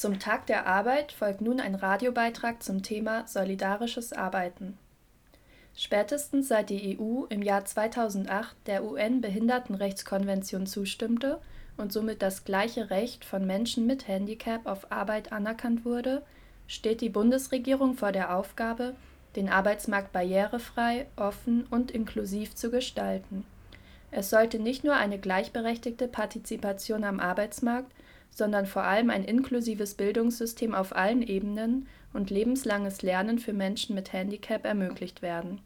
Zum Tag der Arbeit folgt nun ein Radiobeitrag zum Thema Solidarisches Arbeiten. Spätestens seit die EU im Jahr 2008 der UN-Behindertenrechtskonvention zustimmte und somit das gleiche Recht von Menschen mit Handicap auf Arbeit anerkannt wurde, steht die Bundesregierung vor der Aufgabe, den Arbeitsmarkt barrierefrei, offen und inklusiv zu gestalten. Es sollte nicht nur eine gleichberechtigte Partizipation am Arbeitsmarkt, sondern vor allem ein inklusives Bildungssystem auf allen Ebenen und lebenslanges Lernen für Menschen mit Handicap ermöglicht werden.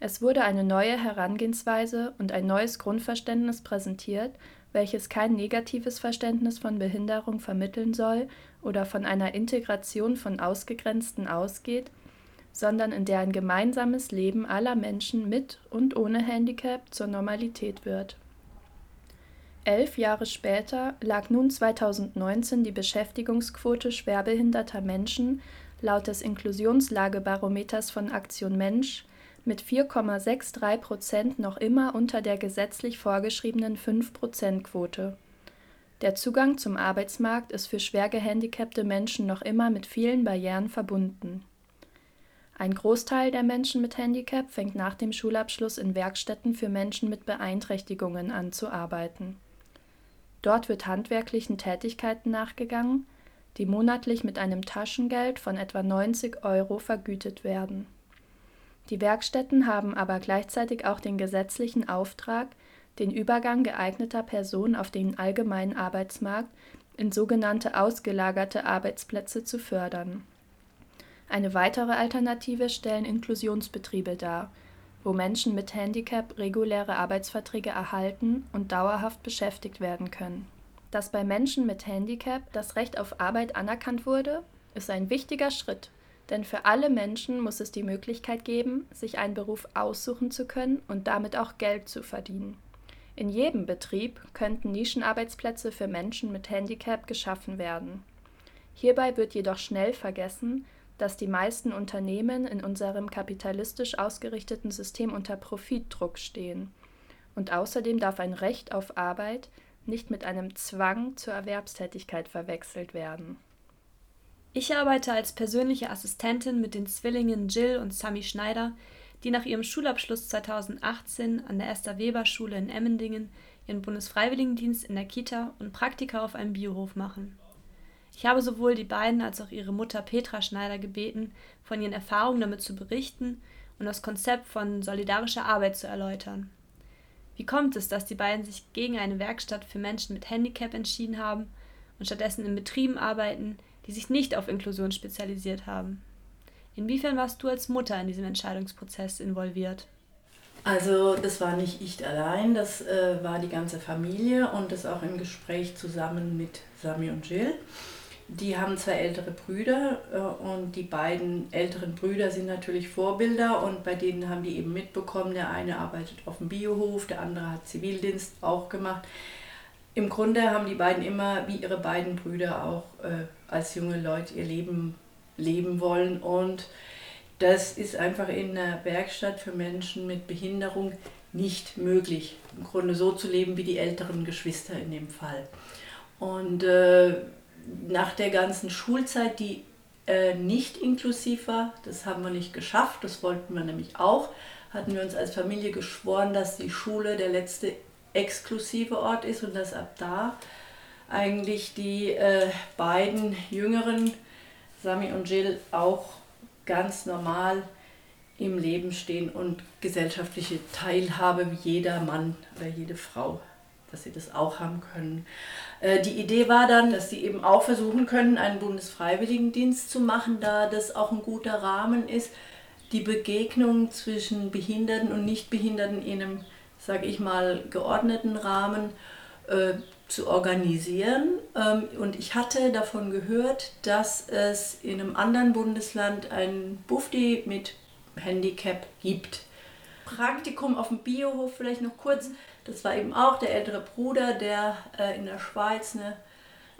Es wurde eine neue Herangehensweise und ein neues Grundverständnis präsentiert, welches kein negatives Verständnis von Behinderung vermitteln soll oder von einer Integration von Ausgegrenzten ausgeht, sondern in der ein gemeinsames Leben aller Menschen mit und ohne Handicap zur Normalität wird Elf Jahre später lag nun 2019 die Beschäftigungsquote schwerbehinderter Menschen laut des Inklusionslagebarometers von Aktion Mensch mit 4,63 Prozent noch immer unter der gesetzlich vorgeschriebenen 5-Prozent-Quote. Der Zugang zum Arbeitsmarkt ist für schwer gehandicapte Menschen noch immer mit vielen Barrieren verbunden. Ein Großteil der Menschen mit Handicap fängt nach dem Schulabschluss in Werkstätten für Menschen mit Beeinträchtigungen an zu arbeiten Dort wird handwerklichen Tätigkeiten nachgegangen, die monatlich mit einem Taschengeld von etwa 90 Euro vergütet werden. Die Werkstätten haben aber gleichzeitig auch den gesetzlichen Auftrag, den Übergang geeigneter Personen auf den allgemeinen Arbeitsmarkt in sogenannte ausgelagerte Arbeitsplätze zu fördern. Eine weitere Alternative stellen Inklusionsbetriebe dar wo Menschen mit Handicap reguläre Arbeitsverträge erhalten und dauerhaft beschäftigt werden können. Dass bei Menschen mit Handicap das Recht auf Arbeit anerkannt wurde, ist ein wichtiger Schritt, denn für alle Menschen muss es die Möglichkeit geben, sich einen Beruf aussuchen zu können und damit auch Geld zu verdienen. In jedem Betrieb könnten Nischenarbeitsplätze für Menschen mit Handicap geschaffen werden. Hierbei wird jedoch schnell vergessen, dass die meisten Unternehmen in unserem kapitalistisch ausgerichteten System unter Profitdruck stehen. Und außerdem darf ein Recht auf Arbeit nicht mit einem Zwang zur Erwerbstätigkeit verwechselt werden. Ich arbeite als persönliche Assistentin mit den Zwillingen Jill und Sami Schneider, die nach ihrem Schulabschluss 2018 an der Esther Weber Schule in Emmendingen ihren Bundesfreiwilligendienst in der Kita und Praktika auf einem Biohof machen. Ich habe sowohl die beiden als auch ihre Mutter Petra Schneider gebeten, von ihren Erfahrungen damit zu berichten und das Konzept von solidarischer Arbeit zu erläutern. Wie kommt es, dass die beiden sich gegen eine Werkstatt für Menschen mit Handicap entschieden haben und stattdessen in Betrieben arbeiten, die sich nicht auf Inklusion spezialisiert haben? Inwiefern warst du als Mutter in diesem Entscheidungsprozess involviert? Also das war nicht ich allein, das äh, war die ganze Familie und das auch im Gespräch zusammen mit Sami und Jill. Die haben zwei ältere Brüder äh, und die beiden älteren Brüder sind natürlich Vorbilder und bei denen haben die eben mitbekommen, der eine arbeitet auf dem Biohof, der andere hat Zivildienst auch gemacht. Im Grunde haben die beiden immer, wie ihre beiden Brüder auch äh, als junge Leute ihr Leben leben wollen und das ist einfach in einer Werkstatt für Menschen mit Behinderung nicht möglich, im Grunde so zu leben wie die älteren Geschwister in dem Fall. Und äh, nach der ganzen Schulzeit, die äh, nicht inklusiv war, das haben wir nicht geschafft, das wollten wir nämlich auch, hatten wir uns als Familie geschworen, dass die Schule der letzte exklusive Ort ist und dass ab da eigentlich die äh, beiden Jüngeren, Sami und Jill, auch ganz normal im Leben stehen und gesellschaftliche Teilhabe wie jeder Mann oder jede Frau dass sie das auch haben können. Äh, die Idee war dann, dass sie eben auch versuchen können, einen Bundesfreiwilligendienst zu machen, da das auch ein guter Rahmen ist, die Begegnung zwischen Behinderten und Nichtbehinderten in einem, sage ich mal, geordneten Rahmen äh, zu organisieren. Ähm, und ich hatte davon gehört, dass es in einem anderen Bundesland ein Bufdi mit Handicap gibt. Praktikum auf dem Biohof vielleicht noch kurz. Das war eben auch der ältere Bruder, der äh, in der Schweiz ne,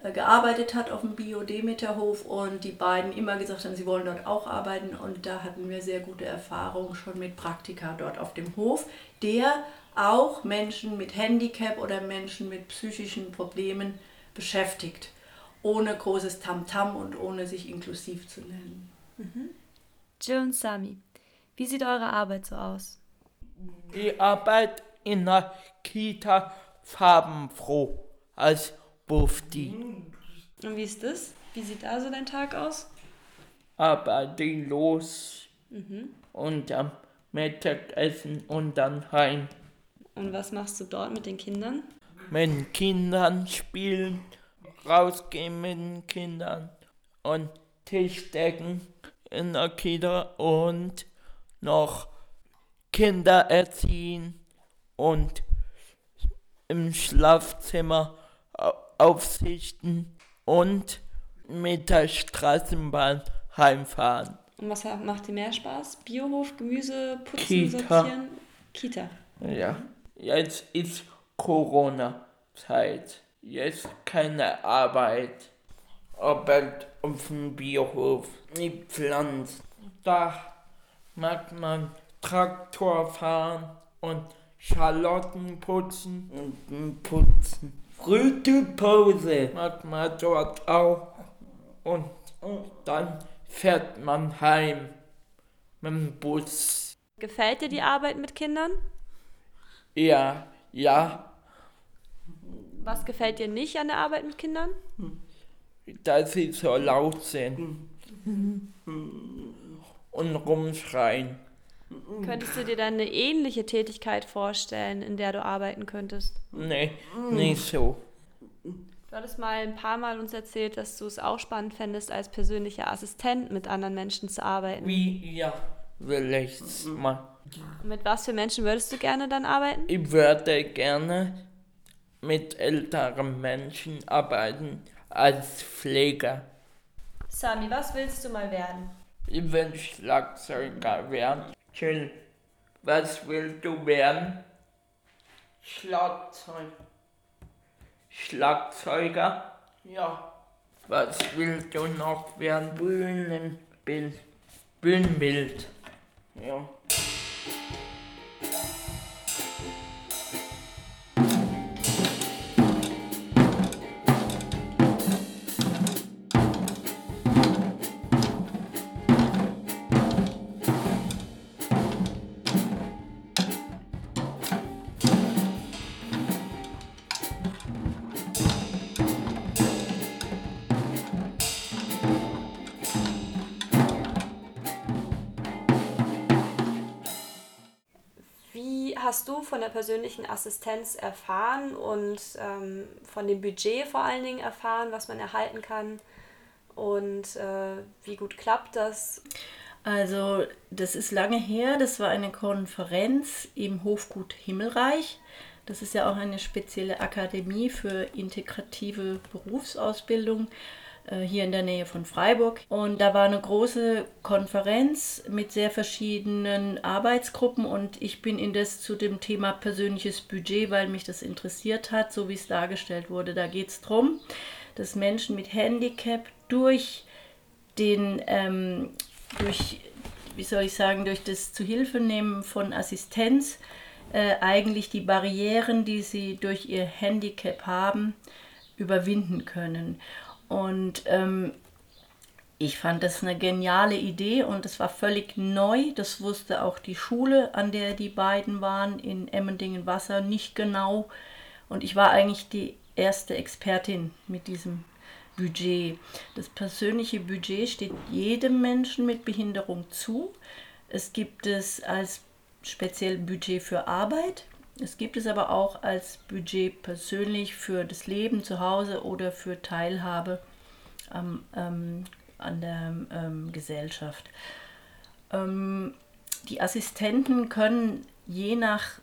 äh, gearbeitet hat auf dem Bio-Demeterhof und die beiden immer gesagt haben, sie wollen dort auch arbeiten und da hatten wir sehr gute Erfahrungen schon mit Praktika dort auf dem Hof, der auch Menschen mit Handicap oder Menschen mit psychischen Problemen beschäftigt. ohne großes Tamtam -Tam und ohne sich inklusiv zu nennen. Mhm. Jill und Sami, wie sieht eure Arbeit so aus? Die Arbeit in der Kita farbenfroh als Bufti. Und wie ist das? Wie sieht da so dein Tag aus? Arbeite los mhm. und am Mittagessen und dann heim. Und was machst du dort mit den Kindern? Mit Kindern spielen, rausgehen mit den Kindern und Tisch decken in der Kita und noch Kinder erziehen und im Schlafzimmer aufsichten und mit der Straßenbahn heimfahren. Und was macht dir mehr Spaß? Biohof, Gemüse, Putzen, Kita. Sortieren? Kita. Ja, jetzt ist Corona-Zeit. Jetzt keine Arbeit. Arbeit auf dem Biohof. Die Pflanzen. Da mag man Traktor fahren und Schalotten putzen und putzen. Frühe Pause macht man dort auch und, und dann fährt man heim mit dem Bus. Gefällt dir die Arbeit mit Kindern? Ja, ja. Was gefällt dir nicht an der Arbeit mit Kindern? Dass sie so laut sind und rumschreien. Könntest du dir dann eine ähnliche Tätigkeit vorstellen, in der du arbeiten könntest? Nee, nicht so. Du hattest mal ein paar Mal uns erzählt, dass du es auch spannend fändest, als persönlicher Assistent mit anderen Menschen zu arbeiten. Wie, ja, will ich mal. Mit was für Menschen würdest du gerne dann arbeiten? Ich würde gerne mit älteren Menschen arbeiten als Pfleger. Sami, was willst du mal werden? Ich will Schlagzeuger werden. Chill. Was willst du werden? Schlagzeug. Schlagzeuger? Ja. Was willst du noch werden? Bühnenbild. Bühnenbild. Ja. Hast du von der persönlichen Assistenz erfahren und ähm, von dem Budget vor allen Dingen erfahren, was man erhalten kann? Und äh, wie gut klappt das? Also, das ist lange her. Das war eine Konferenz im Hofgut Himmelreich. Das ist ja auch eine spezielle Akademie für integrative Berufsausbildung. Äh, hier in der Nähe von Freiburg. Und da war eine große Konferenz mit sehr verschiedenen Arbeitsgruppen und ich bin indes zu dem Thema persönliches Budget, weil mich das interessiert hat, so wie es dargestellt wurde. Da geht es darum, dass Menschen mit Handicap durch den, ähm, durch, wie soll ich sagen, durch das Zuhilfenehmen von Assistenz äh, eigentlich die Barrieren, die sie durch ihr Handicap haben, überwinden können. Und ähm, ich fand das eine geniale Idee und es war völlig neu. Das wusste auch die Schule, an der die beiden waren, in Emmendingen-Wasser, nicht genau. Und ich war eigentlich die erste Expertin mit diesem Budget. Das persönliche Budget steht jedem Menschen mit Behinderung zu. Es gibt es als speziell Budget für Arbeit. Es gibt es aber auch als Budget persönlich für das Leben zu Hause oder für Teilhabe am, ähm, an der ähm, Gesellschaft. Ähm, die Assistenten können je nach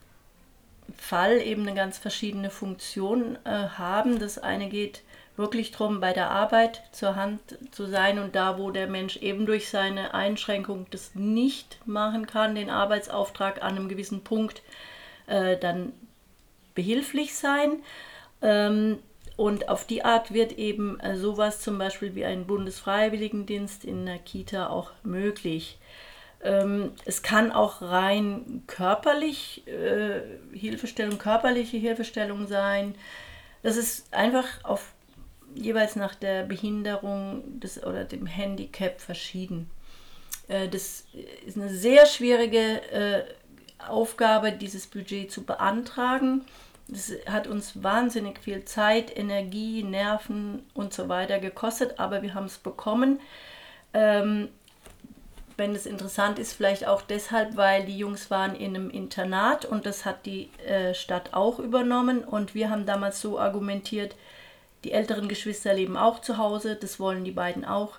Fall eben eine ganz verschiedene Funktion äh, haben. Das eine geht wirklich darum, bei der Arbeit zur Hand zu sein und da, wo der Mensch eben durch seine Einschränkung das nicht machen kann, den Arbeitsauftrag an einem gewissen Punkt äh, dann behilflich sein. Ähm, und auf die Art wird eben äh, sowas zum Beispiel wie ein Bundesfreiwilligendienst in der Kita auch möglich. Ähm, es kann auch rein körperlich äh, Hilfestellung, körperliche Hilfestellung sein. Das ist einfach auf jeweils nach der Behinderung des, oder dem Handicap verschieden. Äh, das ist eine sehr schwierige äh, Aufgabe, dieses Budget zu beantragen. Es hat uns wahnsinnig viel Zeit, Energie, Nerven und so weiter gekostet, aber wir haben es bekommen. Ähm, wenn es interessant ist, vielleicht auch deshalb, weil die Jungs waren in einem Internat und das hat die äh, Stadt auch übernommen und wir haben damals so argumentiert, die älteren Geschwister leben auch zu Hause, das wollen die beiden auch.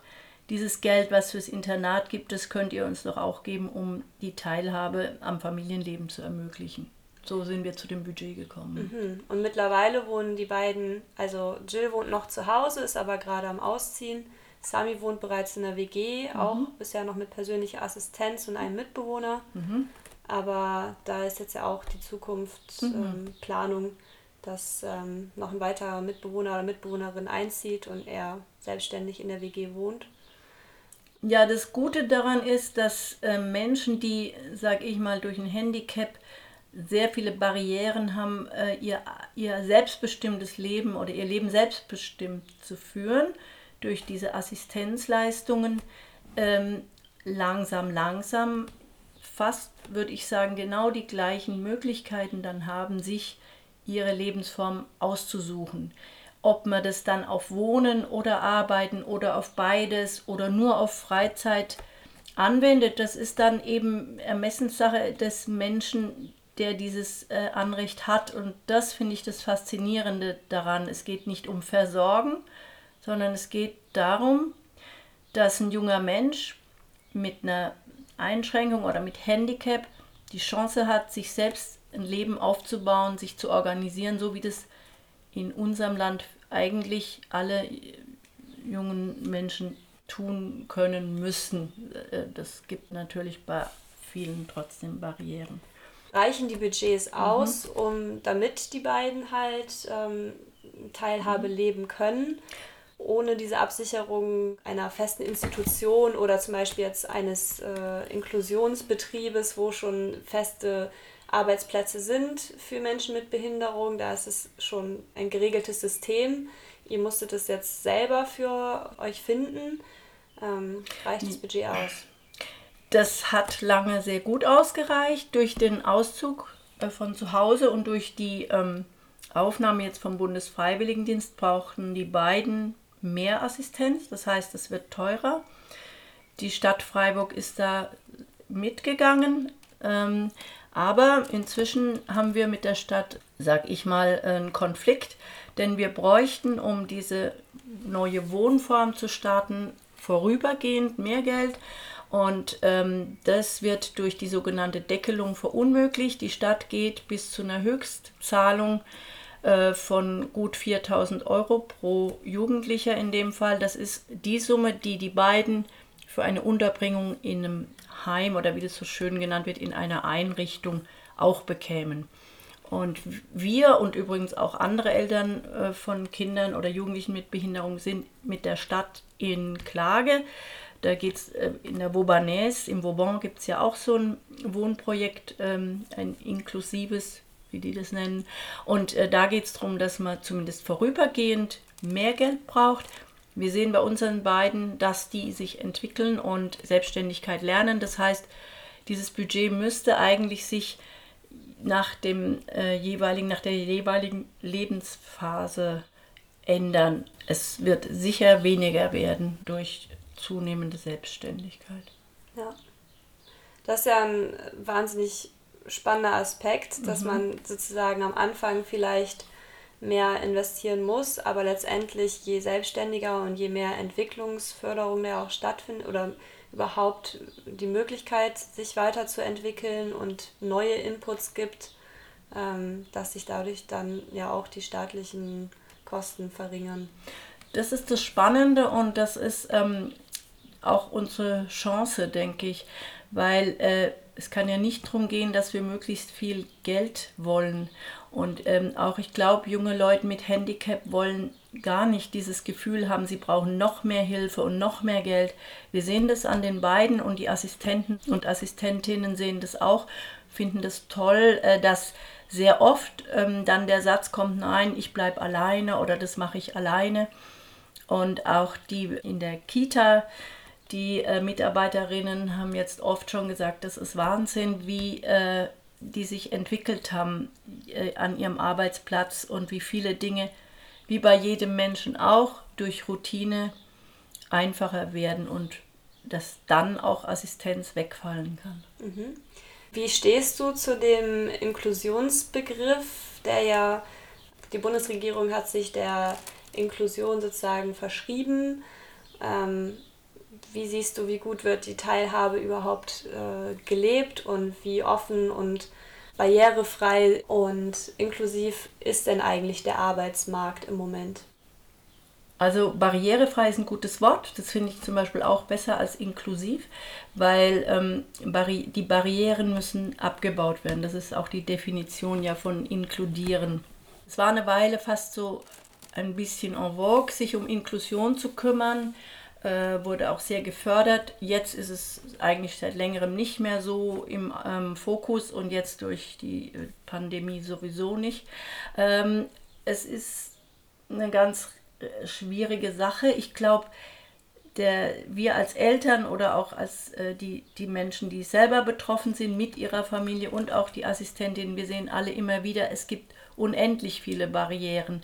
Dieses Geld, was fürs Internat gibt, das könnt ihr uns doch auch geben, um die Teilhabe am Familienleben zu ermöglichen. So sind wir zu dem Budget gekommen. Mhm. Und mittlerweile wohnen die beiden, also Jill wohnt noch zu Hause, ist aber gerade am Ausziehen. Sami wohnt bereits in der WG, mhm. auch bisher noch mit persönlicher Assistenz und einem Mitbewohner. Mhm. Aber da ist jetzt ja auch die Zukunftsplanung, mhm. ähm, dass ähm, noch ein weiterer Mitbewohner oder Mitbewohnerin einzieht und er selbstständig in der WG wohnt. Ja, das Gute daran ist, dass äh, Menschen, die, sag ich mal, durch ein Handicap sehr viele Barrieren haben, äh, ihr, ihr selbstbestimmtes Leben oder ihr Leben selbstbestimmt zu führen, durch diese Assistenzleistungen, ähm, langsam, langsam, fast würde ich sagen, genau die gleichen Möglichkeiten dann haben, sich ihre Lebensform auszusuchen. Ob man das dann auf Wohnen oder Arbeiten oder auf beides oder nur auf Freizeit anwendet, das ist dann eben Ermessenssache des Menschen, der dieses äh, Anrecht hat. Und das finde ich das Faszinierende daran. Es geht nicht um Versorgen, sondern es geht darum, dass ein junger Mensch mit einer Einschränkung oder mit Handicap die Chance hat, sich selbst ein Leben aufzubauen, sich zu organisieren, so wie das in unserem Land eigentlich alle jungen Menschen tun können müssen. Äh, das gibt natürlich bei vielen trotzdem Barrieren reichen die Budgets mhm. aus, mhm. um damit die beiden halt ähm, Teilhabe mhm. leben können, ohne diese Absicherung einer festen Institution oder zum Beispiel jetzt eines äh, Inklusionsbetriebes, wo schon feste Arbeitsplätze sind für Menschen mit Behinderung. Da ist es schon ein geregeltes System. Ihr musstet es jetzt selber für euch finden. Ähm, reicht das Budget aus? Das hat lange sehr gut ausgereicht durch den Auszug äh, von zu Hause und durch die ähm, Aufnahme jetzt vom Bundesfreiwilligendienst brauchten die beiden mehr Assistenz. Das heißt, es wird teurer. Die Stadt Freiburg ist da mitgegangen. Ähm, aber inzwischen haben wir mit der Stadt, sag ich mal, einen Konflikt, denn wir bräuchten, um diese neue Wohnform zu starten, vorübergehend mehr Geld. Und ähm, das wird durch die sogenannte Deckelung verunmöglicht. Die Stadt geht bis zu einer Höchstzahlung äh, von gut 4000 Euro pro Jugendlicher in dem Fall. Das ist die Summe, die die beiden für eine Unterbringung in einem Heim oder wie das so schön genannt wird, in einer Einrichtung auch bekämen. Und wir und übrigens auch andere Eltern äh, von Kindern oder Jugendlichen mit Behinderung sind mit der Stadt in Klage. Da geht es äh, in der Vaubanese, im Vauban gibt es ja auch so ein Wohnprojekt, ähm, ein inklusives, wie die das nennen. Und äh, da geht es darum, dass man zumindest vorübergehend mehr Geld braucht. Wir sehen bei unseren beiden, dass die sich entwickeln und Selbstständigkeit lernen. Das heißt, dieses Budget müsste eigentlich sich nach dem äh, jeweiligen, nach der jeweiligen Lebensphase ändern. Es wird sicher weniger werden durch zunehmende Selbstständigkeit. Ja. Das ist ja ein wahnsinnig spannender Aspekt, dass mhm. man sozusagen am Anfang vielleicht mehr investieren muss, aber letztendlich je selbstständiger und je mehr Entwicklungsförderung da auch stattfindet oder überhaupt die Möglichkeit, sich weiterzuentwickeln und neue Inputs gibt, ähm, dass sich dadurch dann ja auch die staatlichen Kosten verringern. Das ist das Spannende und das ist ähm, auch unsere Chance, denke ich, weil äh, es kann ja nicht darum gehen, dass wir möglichst viel Geld wollen. Und ähm, auch ich glaube, junge Leute mit Handicap wollen gar nicht dieses Gefühl haben, sie brauchen noch mehr Hilfe und noch mehr Geld. Wir sehen das an den beiden und die Assistenten und Assistentinnen sehen das auch, finden das toll, äh, dass sehr oft ähm, dann der Satz kommt, nein, ich bleibe alleine oder das mache ich alleine. Und auch die in der Kita, die äh, Mitarbeiterinnen haben jetzt oft schon gesagt, das ist Wahnsinn, wie äh, die sich entwickelt haben äh, an ihrem Arbeitsplatz und wie viele Dinge, wie bei jedem Menschen auch, durch Routine einfacher werden und dass dann auch Assistenz wegfallen kann. Mhm. Wie stehst du zu dem Inklusionsbegriff, der ja, die Bundesregierung hat sich der Inklusion sozusagen verschrieben. Ähm, wie siehst du, wie gut wird die Teilhabe überhaupt äh, gelebt und wie offen und barrierefrei und inklusiv ist denn eigentlich der Arbeitsmarkt im Moment? Also barrierefrei ist ein gutes Wort. Das finde ich zum Beispiel auch besser als inklusiv, weil ähm, Barri die Barrieren müssen abgebaut werden. Das ist auch die Definition ja von inkludieren. Es war eine Weile fast so ein bisschen en vogue, sich um Inklusion zu kümmern, äh, wurde auch sehr gefördert. Jetzt ist es eigentlich seit längerem nicht mehr so im ähm, Fokus und jetzt durch die äh, Pandemie sowieso nicht. Ähm, es ist eine ganz äh, schwierige Sache. Ich glaube, der, wir als Eltern oder auch als äh, die, die Menschen, die selber betroffen sind mit ihrer Familie und auch die Assistentinnen, wir sehen alle immer wieder, es gibt unendlich viele Barrieren.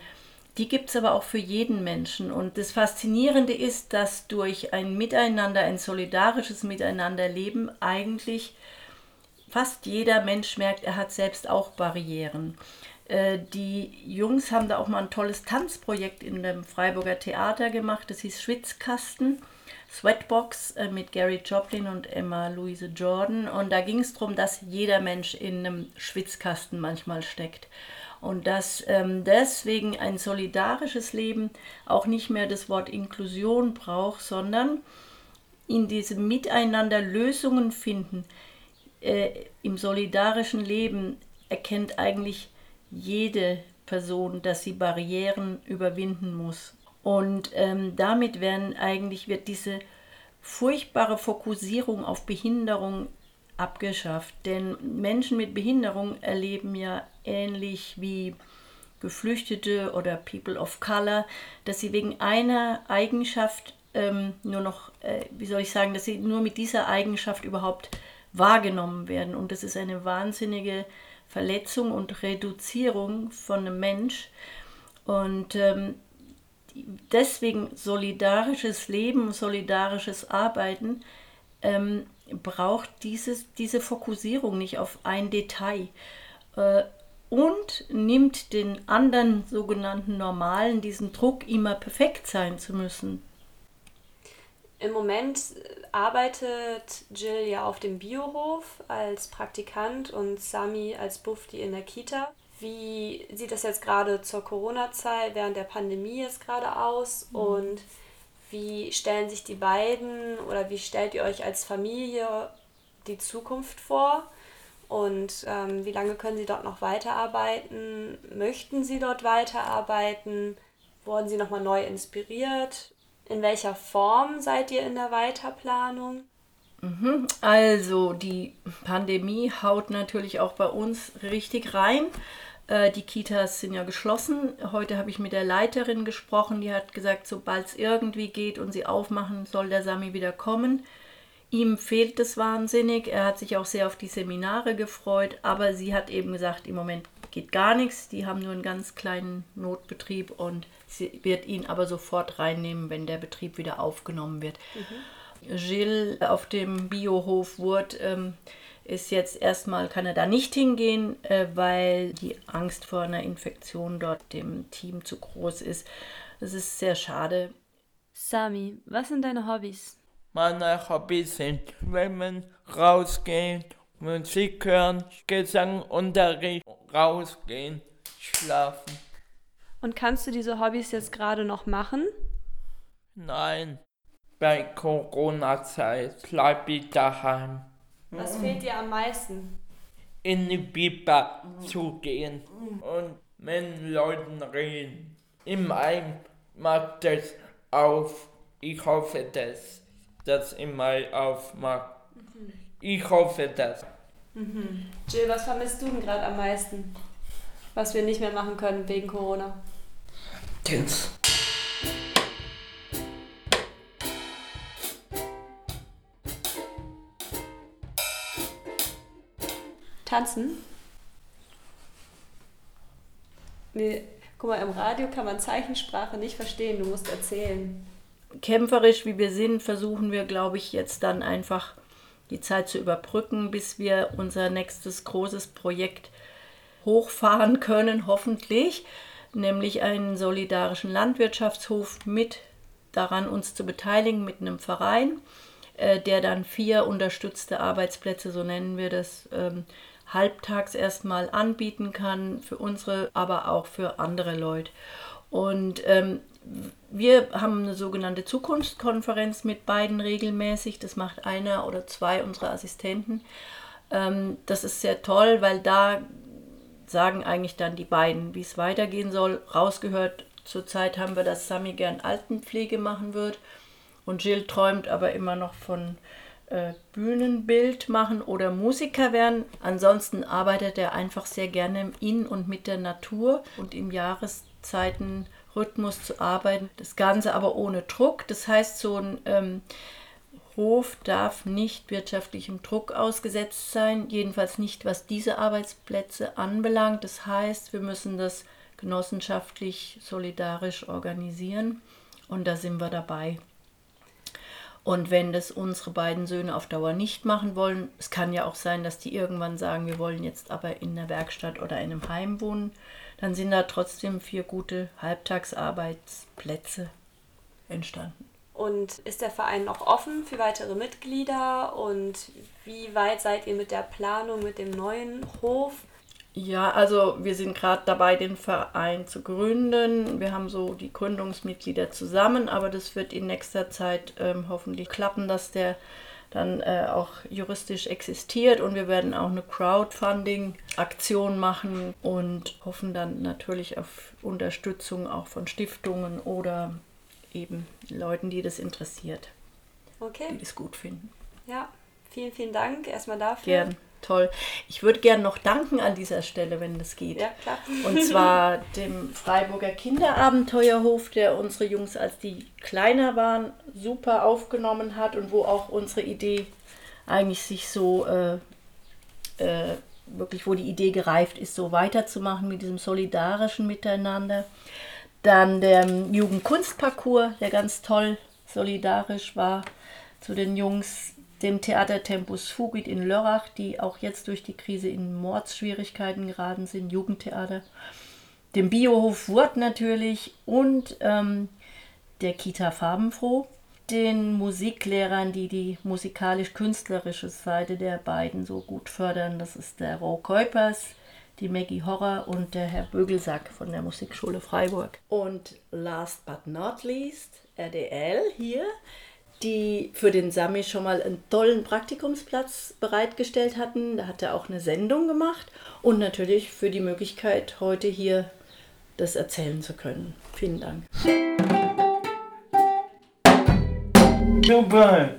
Die gibt es aber auch für jeden Menschen. Und das Faszinierende ist, dass durch ein Miteinander, ein solidarisches Miteinanderleben eigentlich fast jeder Mensch merkt, er hat selbst auch Barrieren. Äh, die Jungs haben da auch mal ein tolles Tanzprojekt in dem Freiburger Theater gemacht. Das hieß Schwitzkasten. Sweatbox äh, mit Gary Joplin und Emma Louise Jordan. Und da ging es darum, dass jeder Mensch in einem Schwitzkasten manchmal steckt. Und dass ähm, deswegen ein solidarisches Leben auch nicht mehr das Wort Inklusion braucht, sondern in diesem Miteinander Lösungen finden. Äh, Im solidarischen Leben erkennt eigentlich jede Person, dass sie Barrieren überwinden muss. Und ähm, damit werden eigentlich wird diese furchtbare Fokussierung auf Behinderung abgeschafft. Denn Menschen mit Behinderung erleben ja ähnlich wie Geflüchtete oder People of Color, dass sie wegen einer Eigenschaft ähm, nur noch, äh, wie soll ich sagen, dass sie nur mit dieser Eigenschaft überhaupt wahrgenommen werden. Und das ist eine wahnsinnige Verletzung und Reduzierung von einem Mensch. Und ähm, deswegen solidarisches Leben, solidarisches Arbeiten ähm, braucht dieses, diese Fokussierung nicht auf ein Detail äh, und nimmt den anderen sogenannten Normalen diesen Druck, immer perfekt sein zu müssen. Im Moment arbeitet Jill ja auf dem Biohof als Praktikant und Sami als Bufti in der Kita. Wie sieht das jetzt gerade zur Corona-Zeit während der Pandemie jetzt gerade aus mhm. und wie stellen sich die beiden oder wie stellt ihr euch als Familie die Zukunft vor? Und ähm, wie lange können Sie dort noch weiterarbeiten? Möchten Sie dort weiterarbeiten? Wurden Sie nochmal neu inspiriert? In welcher Form seid ihr in der Weiterplanung? Mhm. Also die Pandemie haut natürlich auch bei uns richtig rein. Äh, die Kitas sind ja geschlossen. Heute habe ich mit der Leiterin gesprochen, die hat gesagt, sobald es irgendwie geht und sie aufmachen, soll der Sami wieder kommen. Ihm fehlt es wahnsinnig. Er hat sich auch sehr auf die Seminare gefreut, aber sie hat eben gesagt, im Moment geht gar nichts. Die haben nur einen ganz kleinen Notbetrieb und sie wird ihn aber sofort reinnehmen, wenn der Betrieb wieder aufgenommen wird. Mhm. Gilles auf dem Biohof Wurt ähm, ist jetzt erstmal, kann er da nicht hingehen, äh, weil die Angst vor einer Infektion dort dem Team zu groß ist. Das ist sehr schade. Sami, was sind deine Hobbys? Meine Hobbys sind Schwimmen, rausgehen, Musik hören, Gesangunterricht, rausgehen, schlafen. Und kannst du diese Hobbys jetzt gerade noch machen? Nein, bei Corona-Zeit bleib ich daheim. Was fehlt dir am meisten? In die Biber zu gehen und mit Leuten reden. Im Mai macht das auf. Ich hoffe, dass das im Mai aufmacht. Mhm. Ich hoffe das. Mhm. Jill, was vermisst du denn gerade am meisten? Was wir nicht mehr machen können wegen Corona? Tanz. Tanzen? Nee, guck mal, im Radio kann man Zeichensprache nicht verstehen, du musst erzählen. Kämpferisch wie wir sind, versuchen wir, glaube ich, jetzt dann einfach die Zeit zu überbrücken, bis wir unser nächstes großes Projekt hochfahren können, hoffentlich, nämlich einen solidarischen Landwirtschaftshof mit daran uns zu beteiligen mit einem Verein, äh, der dann vier unterstützte Arbeitsplätze, so nennen wir das, ähm, halbtags erstmal anbieten kann für unsere, aber auch für andere Leute. Und ähm, wir haben eine sogenannte Zukunftskonferenz mit beiden regelmäßig. Das macht einer oder zwei unserer Assistenten. Ähm, das ist sehr toll, weil da sagen eigentlich dann die beiden, wie es weitergehen soll. Rausgehört, zurzeit haben wir, dass Sami gern Altenpflege machen wird. Und Jill träumt aber immer noch von äh, Bühnenbild machen oder Musiker werden. Ansonsten arbeitet er einfach sehr gerne in und mit der Natur und im Jahreszeitenrhythmus zu arbeiten. Das Ganze aber ohne Druck. Das heißt, so ein ähm, Hof darf nicht wirtschaftlichem Druck ausgesetzt sein, jedenfalls nicht was diese Arbeitsplätze anbelangt. Das heißt, wir müssen das genossenschaftlich solidarisch organisieren und da sind wir dabei. Und wenn das unsere beiden Söhne auf Dauer nicht machen wollen, es kann ja auch sein, dass die irgendwann sagen, wir wollen jetzt aber in der Werkstatt oder in einem Heim wohnen, dann sind da trotzdem vier gute Halbtagsarbeitsplätze entstanden. Und ist der Verein noch offen für weitere Mitglieder? Und wie weit seid ihr mit der Planung mit dem neuen Hof? Ja, also wir sind gerade dabei, den Verein zu gründen. Wir haben so die Gründungsmitglieder zusammen, aber das wird in nächster Zeit ähm, hoffentlich klappen, dass der dann äh, auch juristisch existiert und wir werden auch eine Crowdfunding-Aktion machen und hoffen dann natürlich auf Unterstützung auch von Stiftungen oder eben Leuten, die das interessiert. Okay. Die das gut finden. Ja, vielen, vielen Dank erstmal dafür. Gern toll. Ich würde gerne noch danken an dieser Stelle, wenn das geht. Ja, klar. Und zwar dem Freiburger Kinderabenteuerhof, der unsere Jungs, als die kleiner waren, super aufgenommen hat und wo auch unsere Idee eigentlich sich so äh, äh, wirklich, wo die Idee gereift ist, so weiterzumachen mit diesem solidarischen Miteinander. Dann der Jugendkunstparcours, der ganz toll solidarisch war zu den Jungs, dem Theater Tempus Fugit in Lörrach, die auch jetzt durch die Krise in Mordsschwierigkeiten geraten sind, Jugendtheater, dem Biohof Wurt natürlich und ähm, der Kita Farbenfroh, den Musiklehrern, die die musikalisch-künstlerische Seite der beiden so gut fördern. Das ist der Ro Keupers, die Maggie Horror und der Herr Bögelsack von der Musikschule Freiburg. Und last but not least, RDL hier die für den Sami schon mal einen tollen Praktikumsplatz bereitgestellt hatten. Da hat er auch eine Sendung gemacht und natürlich für die Möglichkeit, heute hier das erzählen zu können. Vielen Dank. Super!